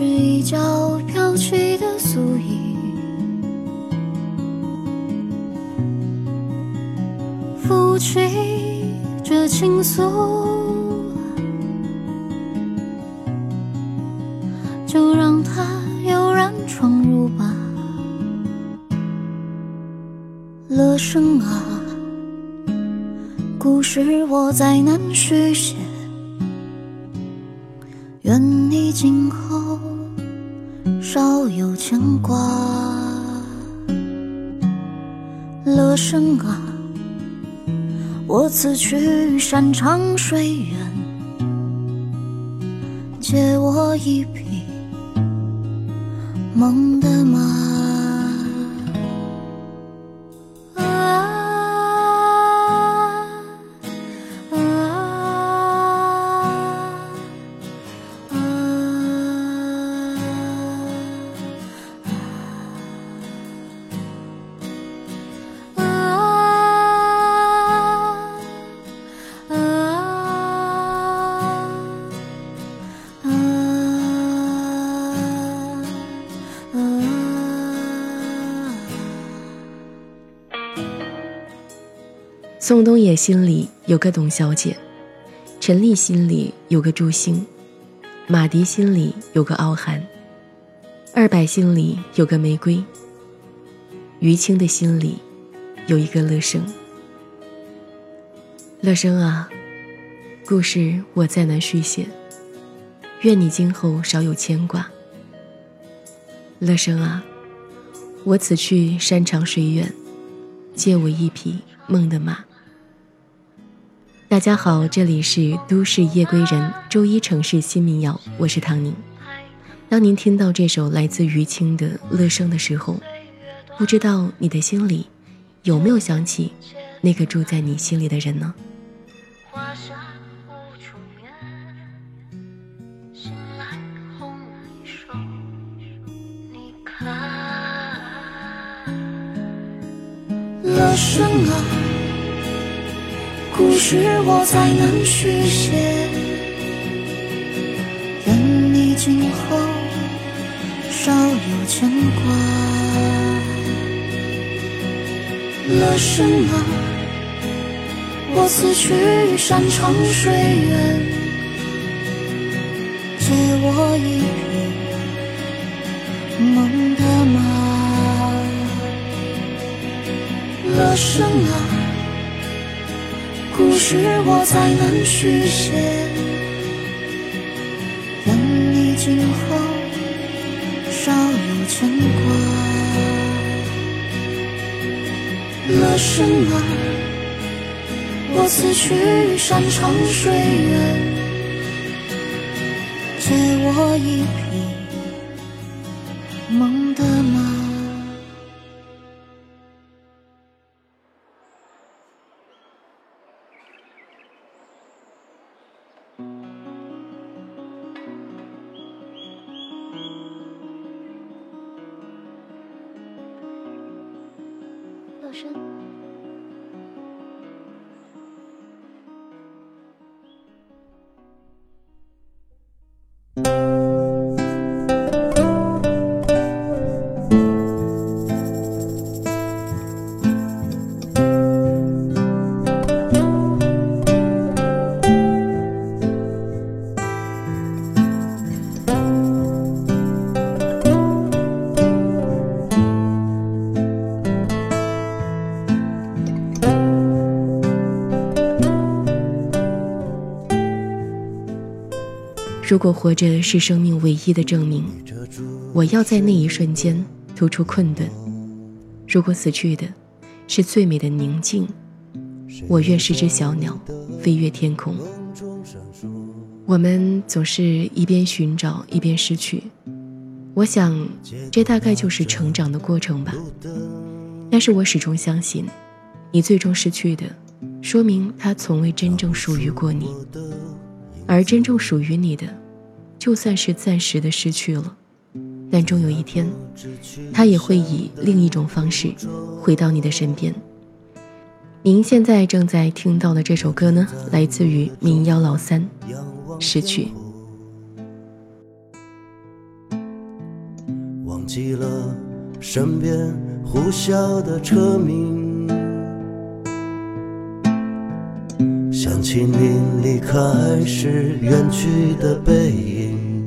是一角飘起的素衣，拂起这情愫，就让它悠然闯入吧，乐声啊。故事我再难续写，此去山长水远，借我一匹梦的马。宋冬野心里有个董小姐，陈丽心里有个朱星，马迪心里有个傲寒，二百心里有个玫瑰，于青的心里有一个乐生。乐生啊，故事我再难续写，愿你今后少有牵挂。乐生啊，我此去山长水远，借我一匹梦的马。大家好，这里是都市夜归人周一城市新民谣，我是唐宁。当您听到这首来自于青的《乐声》的时候，不知道你的心里有没有想起那个住在你心里的人呢？乐声啊。故事我再难续写，愿你今后少有牵挂。乐声啊，我此去山长水远，借我一匹梦的马。乐声啊。是我再难续写，愿你今后少有牵挂。乐声啊，我此去山长水远，借我一匹梦的马。如果活着是生命唯一的证明，我要在那一瞬间突出困顿；如果死去的是最美的宁静，我愿是只小鸟，飞越天空。我们总是一边寻找一边失去，我想这大概就是成长的过程吧。但是我始终相信，你最终失去的，说明它从未真正属于过你，而真正属于你的，就算是暂时的失去了，但终有一天，他也会以另一种方式回到你的身边。您现在正在听到的这首歌呢，来自于民谣老三，《失去》。忘记了身边呼啸的车鸣，起你离开时远去的背影。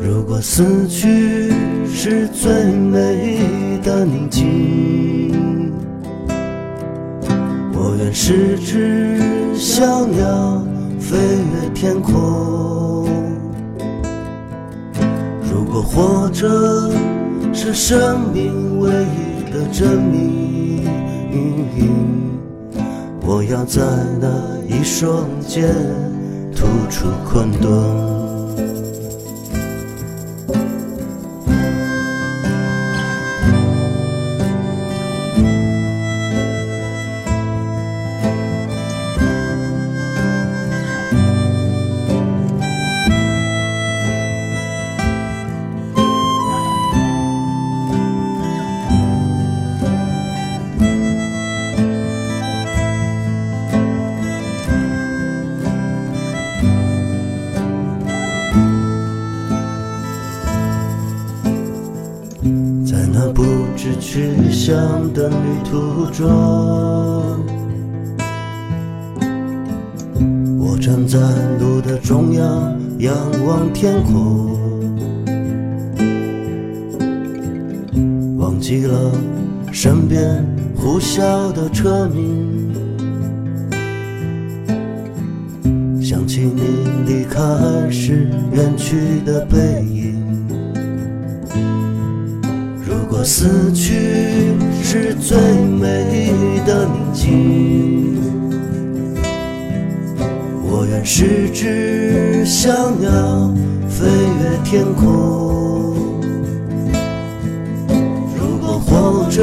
如果死去是最美的宁静。我愿是只小鸟，飞越天空。如果活着是生命唯一的证明，我要在那一瞬间吐出困顿。的旅途中，我站在路的中央，仰望天空，忘记了身边呼啸的车鸣，想起你离开时远去的背影。死去是最美的宁静，我愿是只小鸟，飞越天空。如果活着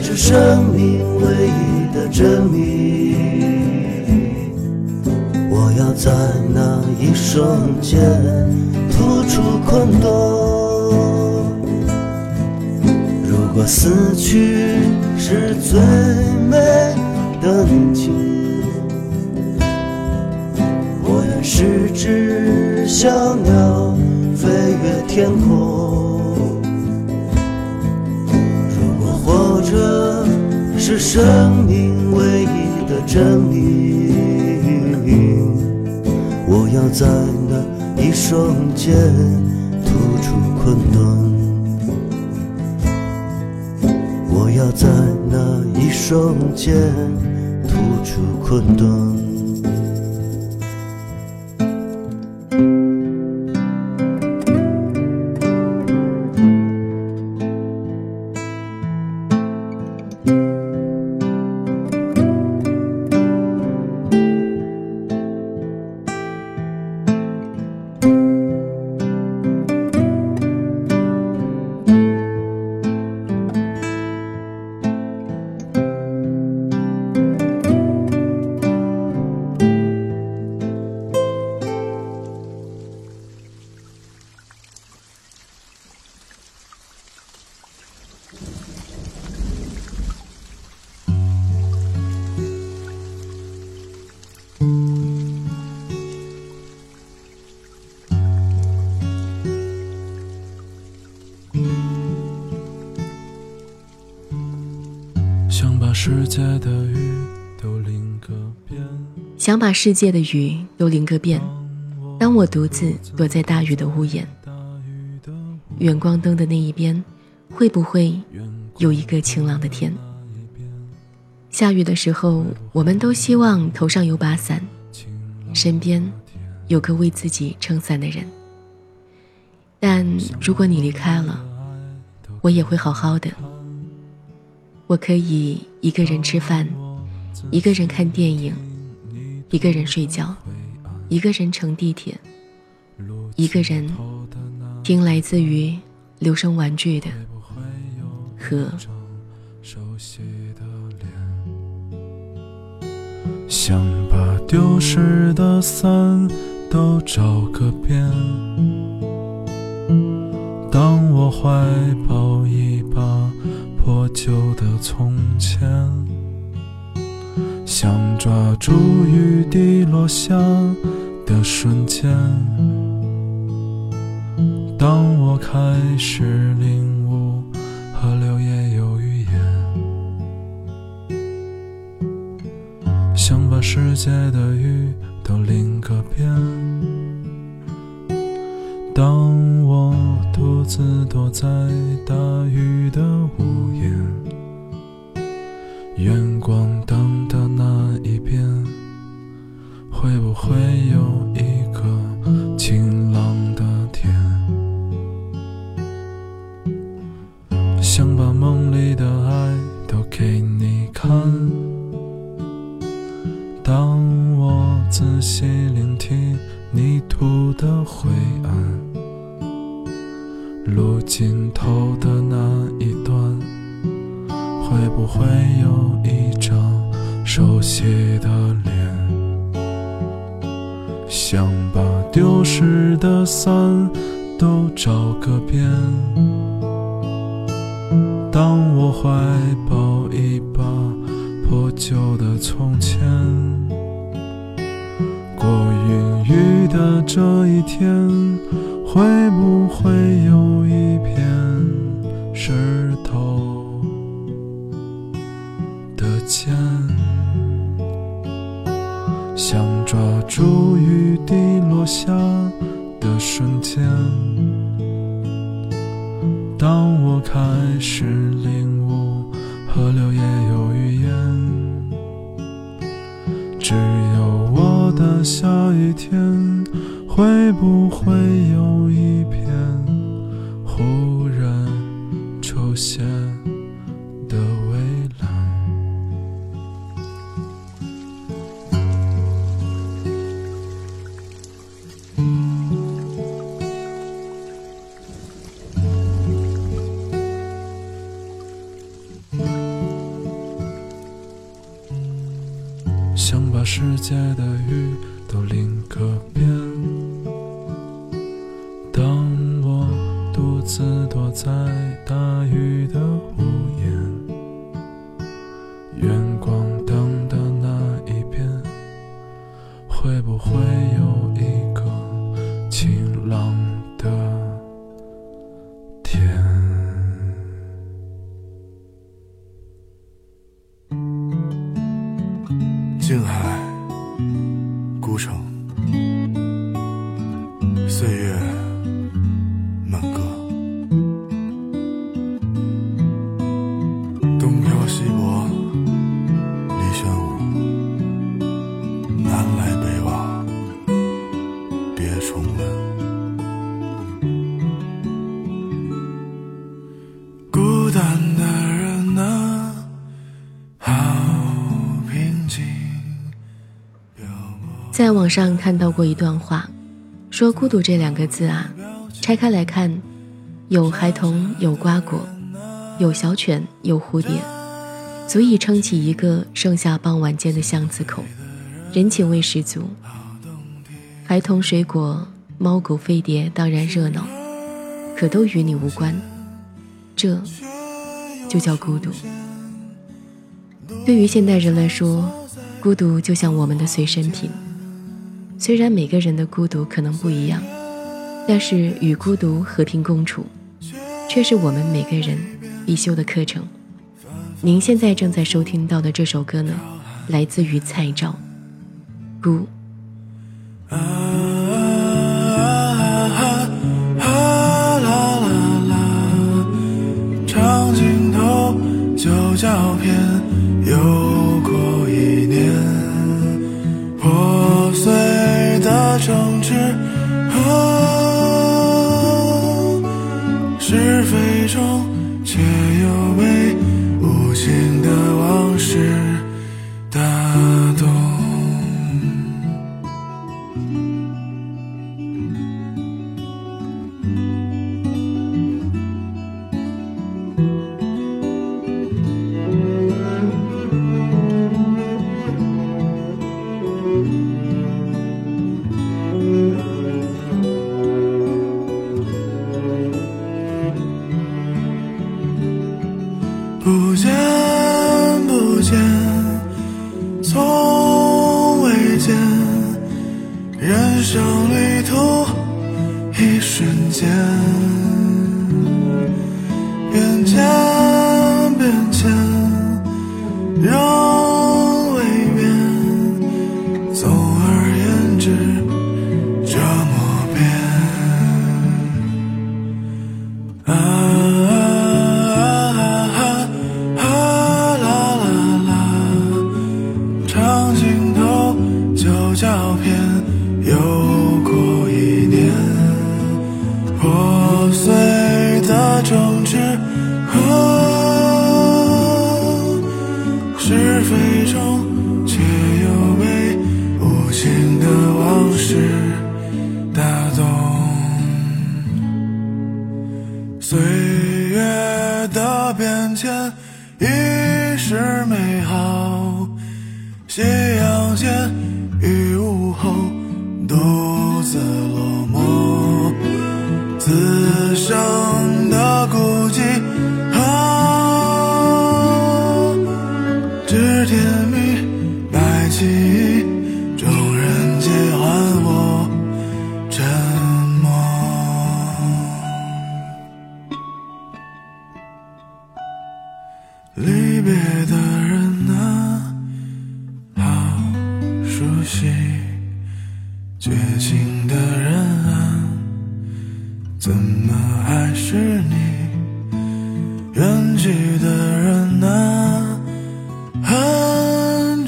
是生命唯一的证明，我要在那一瞬间吐出困顿。如果死去是最美的宁静，我愿是只小鸟，飞越天空。如果活着是生命唯一的证明，我要在那一瞬间突出困顿。要在那一瞬间吐出困顿。把世界的雨都淋个遍。当我独自躲在大雨的屋檐，远光灯的那一边，会不会有一个晴朗的天？下雨的时候，我们都希望头上有把伞，身边有个为自己撑伞的人。但如果你离开了，我也会好好的。我可以一个人吃饭，一个人看电影，一个人睡觉，一个人乘地铁，一个人听来自于留声玩具的和。想把丢失的伞都找个遍。当我怀抱一把破旧的从前，想抓住雨滴落下的瞬间。当我开始领悟河流也有语言，想把世界的雨都淋个遍。当我独自躲在大雨的路尽头的那一段，会不会有一张熟悉的脸？想把丢失的伞都找个遍。当我怀抱一把破旧的从前，过云雨的这一天。会不会有一片石头的肩，想抓住雨滴落下的瞬间？当我开始领悟河流也有语言，只有我的下雨天。会不会有会不会有一个晴朗上看到过一段话，说“孤独”这两个字啊，拆开来看，有孩童，有瓜果，有小犬，有蝴蝶，足以撑起一个盛夏傍晚间的巷子口，人情味十足。孩童、水果、猫狗、飞碟当然热闹，可都与你无关，这就叫孤独。对于现代人来说，孤独就像我们的随身品。虽然每个人的孤独可能不一样，但是与孤独和平共处，却是我们每个人必修的课程。您现在正在收听到的这首歌呢，来自于蔡照，《孤》。长镜头旧照片，又人生旅途一瞬间，变迁岁月的变迁已是美好，夕阳间与午后独自落寞，此生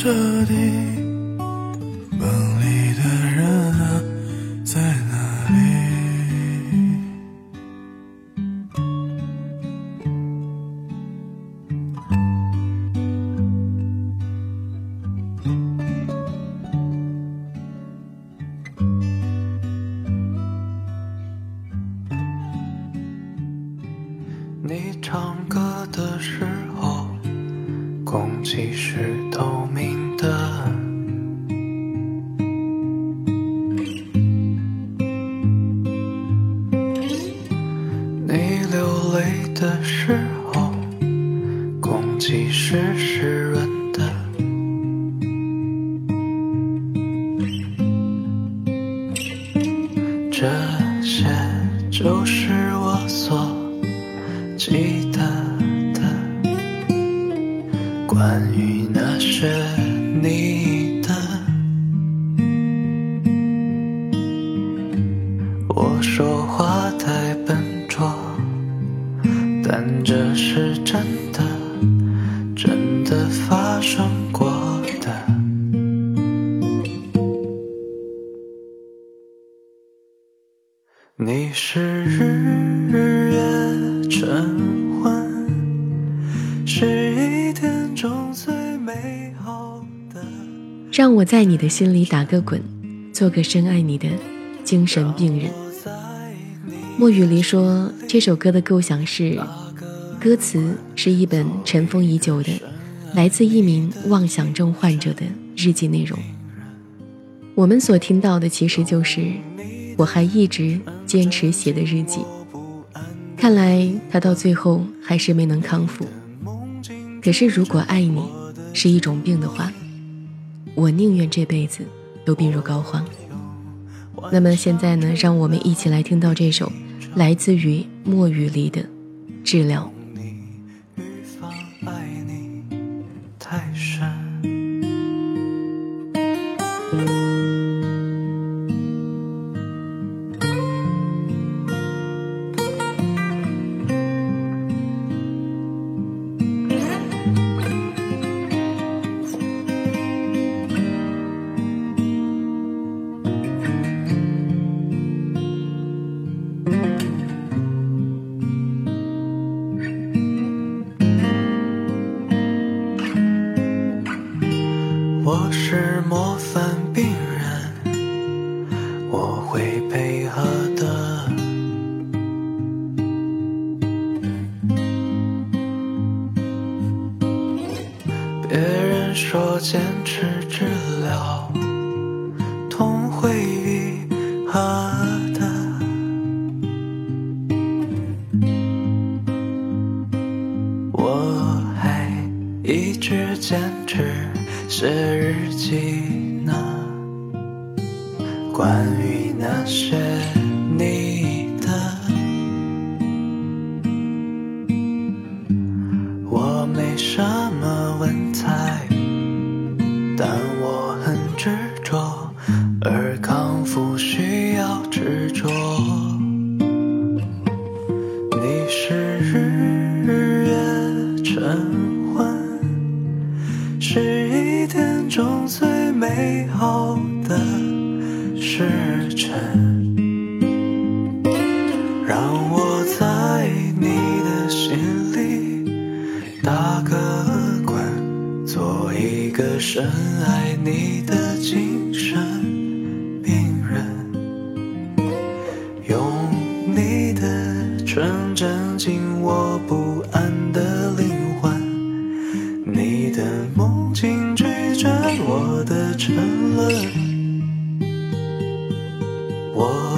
彻底这些就是我所记得的，关于那些的心里打个滚，做个深爱你的精神病人。莫雨梨说，这首歌的构想是，歌词是一本尘封已久的，来自一名妄想症患者的日记内容。我们所听到的其实就是我还一直坚持写的日记。看来他到最后还是没能康复。可是如果爱你是一种病的话，我宁愿这辈子都病入膏肓。那么现在呢，让我们一起来听到这首来自于莫雨梨的《治疗》。魔法关于那些你的纯真紧我不安的灵魂，你的梦境拒绝我的沉沦。我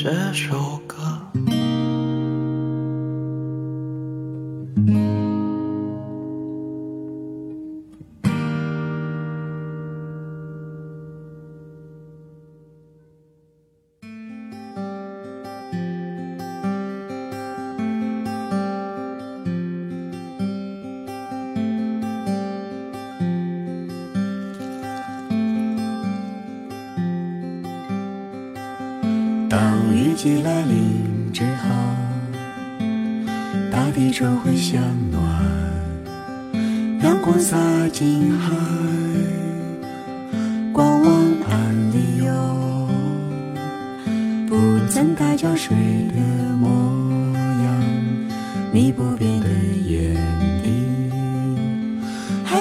这首歌。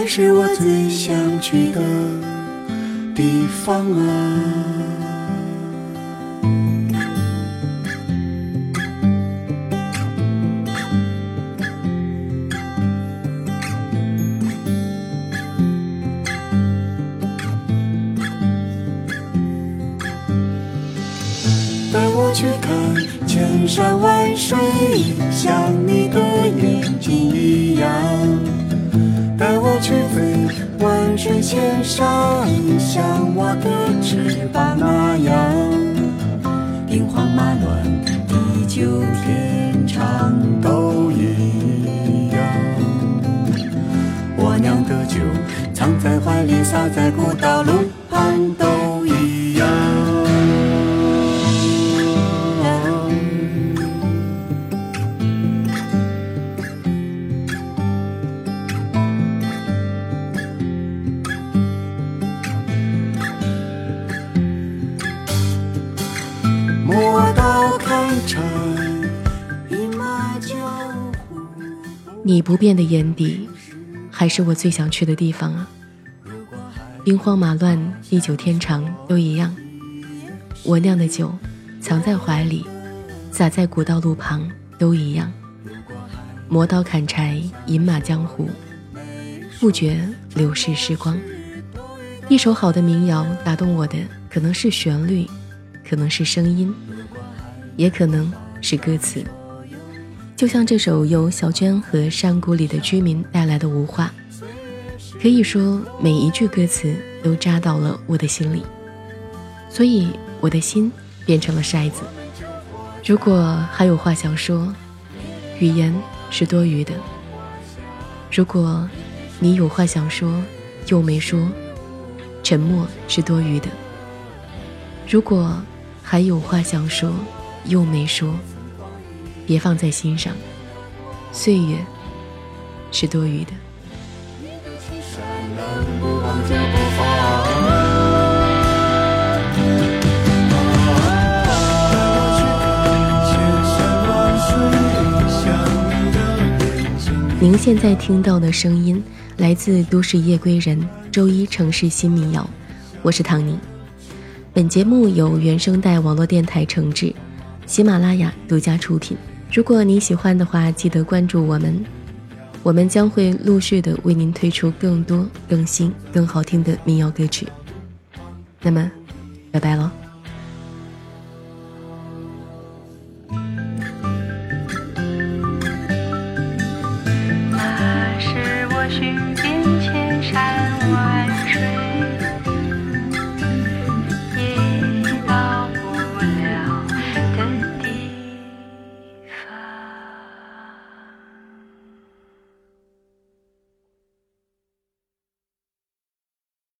是我最想去的地方啊。带我去看千山万水，像你的眼睛一样；我去飞万水千山，像我的翅膀那样。兵荒马乱，地久天长都一样。我酿的酒，藏在怀里，洒在古道路旁不变的眼底，还是我最想去的地方啊！兵荒马乱，地久天长都一样。我酿的酒，藏在怀里，洒在古道路旁都一样。磨刀砍柴，饮马江湖，不觉流逝时光。一首好的民谣打动我的，可能是旋律，可能是声音，也可能是歌词。就像这首由小娟和山谷里的居民带来的《无话》，可以说每一句歌词都扎到了我的心里，所以我的心变成了筛子。如果还有话想说，语言是多余的；如果你有话想说又没说，沉默是多余的；如果还有话想说又没说，别放在心上，岁月是多余的。您现在听到的声音来自都市夜归人，周一城市新民谣，我是唐宁。本节目由原声带网络电台承制，喜马拉雅独家出品。如果你喜欢的话，记得关注我们，我们将会陆续的为您推出更多、更新、更好听的民谣歌曲。那么，拜拜喽。